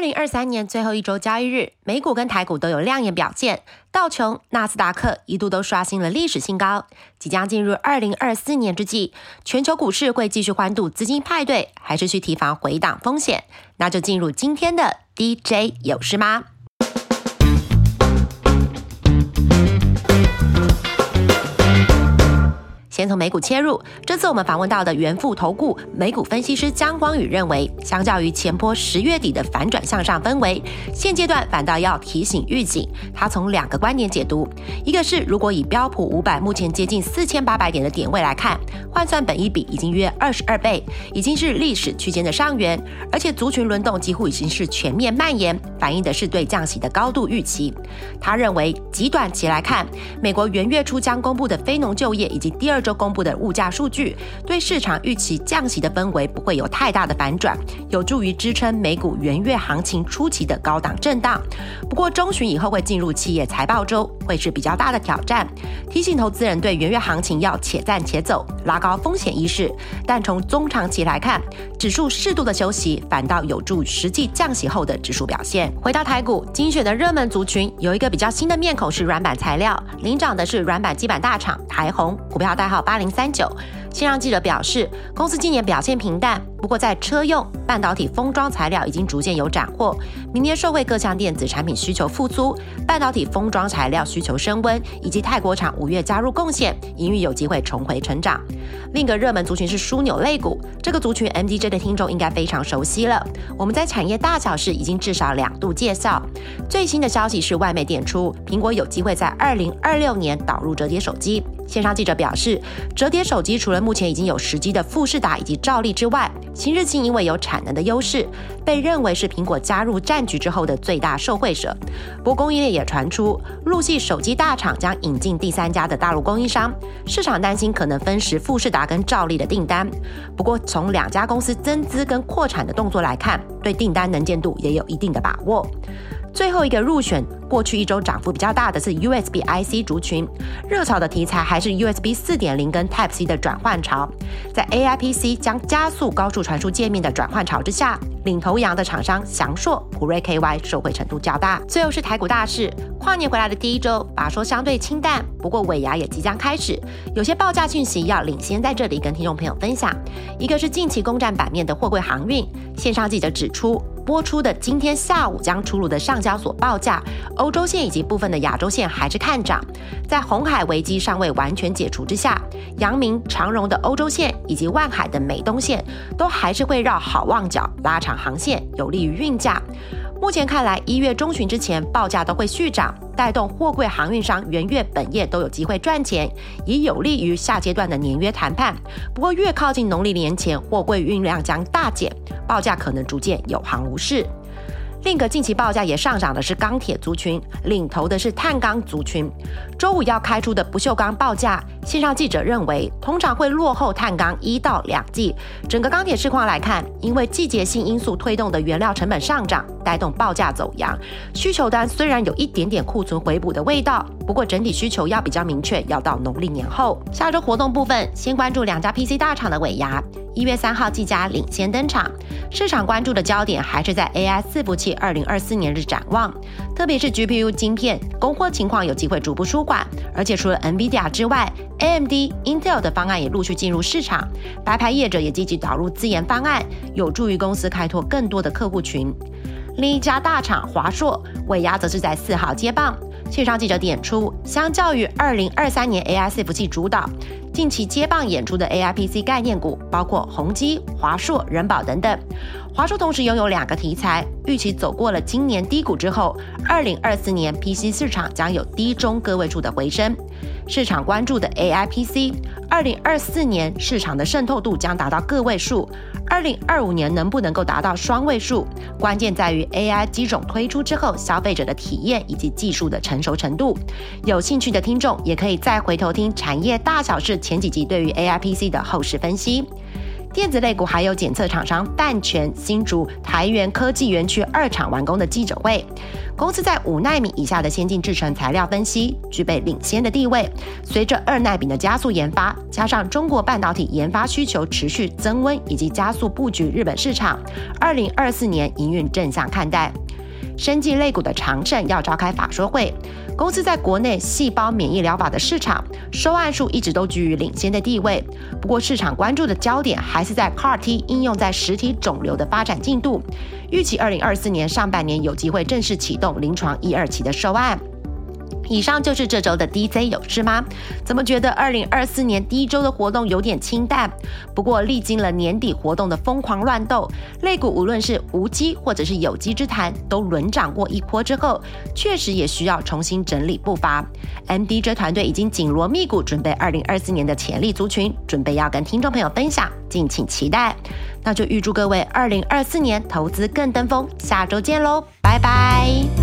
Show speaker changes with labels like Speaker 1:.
Speaker 1: 二零二三年最后一周交易日，美股跟台股都有亮眼表现，道琼、纳斯达克一度都刷新了历史新高。即将进入二零二四年之际，全球股市会继续欢度资金派对，还是去提防回档风险？那就进入今天的 DJ 有事吗？先从美股切入，这次我们访问到的元富投顾美股分析师江光宇认为，相较于前波十月底的反转向上氛围，现阶段反倒要提醒预警。他从两个观点解读，一个是如果以标普五百目前接近四千八百点的点位来看，换算本一比已经约二十二倍，已经是历史区间的上缘，而且族群轮动几乎已经是全面蔓延，反映的是对降息的高度预期。他认为，极短期来看，美国元月初将公布的非农就业以及第二周公布的物价数据，对市场预期降息的氛围不会有太大的反转，有助于支撑美股元月行情初期的高档震荡。不过中旬以后会进入企业财报周，会是比较大的挑战。提醒投资人对元月行情要且战且走，拉高风险意识。但从中长期来看，指数适度的休息，反倒有助实际降息后的指数表现。回到台股，精选的热门族群有一个比较新的面孔是软板材料，领涨的是软板基板大厂台红，股票代号。八零三九，新浪记者表示，公司今年表现平淡，不过在车用半导体封装材料已经逐渐有斩获，明年受惠各项电子产品需求复苏，半导体封装材料需求升温，以及泰国厂五月加入贡献，营运有机会重回成长。另一个热门族群是枢纽类股，这个族群 MDJ 的听众应该非常熟悉了，我们在产业大小事已经至少两度介绍。最新的消息是外媒点出，苹果有机会在二零二六年导入折叠手机。线上记者表示，折叠手机除了目前已经有时机的富士达以及兆力之外，新日清因为有产能的优势，被认为是苹果加入战局之后的最大受惠者。不过，供应链也传出，陆系手机大厂将引进第三家的大陆供应商，市场担心可能分食富士达跟兆力的订单。不过，从两家公司增资跟扩产的动作来看，对订单能见度也有一定的把握。最后一个入选，过去一周涨幅比较大的是 USB IC 族群，热炒的题材还是 USB 四点零跟 Type C 的转换潮，在 AI PC 将加速高速传输界面的转换潮之下，领头羊的厂商翔硕、普瑞 KY 受惠程度较大。最后是台股大事，跨年回来的第一周，把说相对清淡，不过尾牙也即将开始，有些报价讯息要领先在这里跟听众朋友分享。一个是近期攻占版面的货柜航运，线上记者指出。播出的今天下午将出炉的上交所报价，欧洲线以及部分的亚洲线还是看涨。在红海危机尚未完全解除之下，阳明、长荣的欧洲线以及万海的美东线都还是会绕好望角拉长航线，有利于运价。目前看来，一月中旬之前报价都会续涨，带动货柜航运商元月本业都有机会赚钱，以有利于下阶段的年约谈判。不过，越靠近农历年前，货柜运量将大减，报价可能逐渐有行无市。另一个近期报价也上涨的是钢铁族群，领头的是碳钢族群。周五要开出的不锈钢报价，线上记者认为通常会落后碳钢一到两季。整个钢铁市况来看，因为季节性因素推动的原料成本上涨，带动报价走扬。需求端虽然有一点点库存回补的味道，不过整体需求要比较明确，要到农历年后。下周活动部分，先关注两家 PC 大厂的尾牙。一月三号，技嘉领先登场，市场关注的焦点还是在 AI 伺服器二零二四年日展望，特别是 GPU 晶片供货情况有机会逐步舒缓，而且除了 NVIDIA 之外，AMD、Intel 的方案也陆续进入市场，白牌业者也积极导入自研方案，有助于公司开拓更多的客户群。另一家大厂华硕尾牙则是在四号接棒。线上记者点出，相较于二零二三年 AI 伺服器主导，近期接棒演出的 AI PC 概念股，包括宏基、华硕、人保等等。华硕同时拥有两个题材，预期走过了今年低谷之后，二零二四年 PC 市场将有低中个位数的回升。市场关注的 AI PC，二零二四年市场的渗透度将达到个位数。二零二五年能不能够达到双位数，关键在于 AI 机种推出之后，消费者的体验以及技术的成熟程度。有兴趣的听众也可以再回头听产业大小事前几集对于 AI PC 的后市分析。电子类股还有检测厂商淡泉、新竹、台源科技园区二厂完工的记者会。公司在五纳米以下的先进制程材料分析具备领先的地位。随着二纳米的加速研发，加上中国半导体研发需求持续增温，以及加速布局日本市场，二零二四年营运正向看待。生技类股的长盛要召开法说会，公司在国内细胞免疫疗法的市场收案数一直都居于领先的地位。不过市场关注的焦点还是在 CAR-T 应用在实体肿瘤的发展进度，预计二零二四年上半年有机会正式启动临床一二期的收案。以上就是这周的 DJ 有事吗？怎么觉得二零二四年第一周的活动有点清淡？不过历经了年底活动的疯狂乱斗，类股无论是无机或者是有机之谈，都轮涨过一波之后，确实也需要重新整理步伐。MDJ 团队已经紧锣密鼓准备二零二四年的潜力族群，准备要跟听众朋友分享，敬请期待。那就预祝各位二零二四年投资更登峰，下周见喽，拜拜。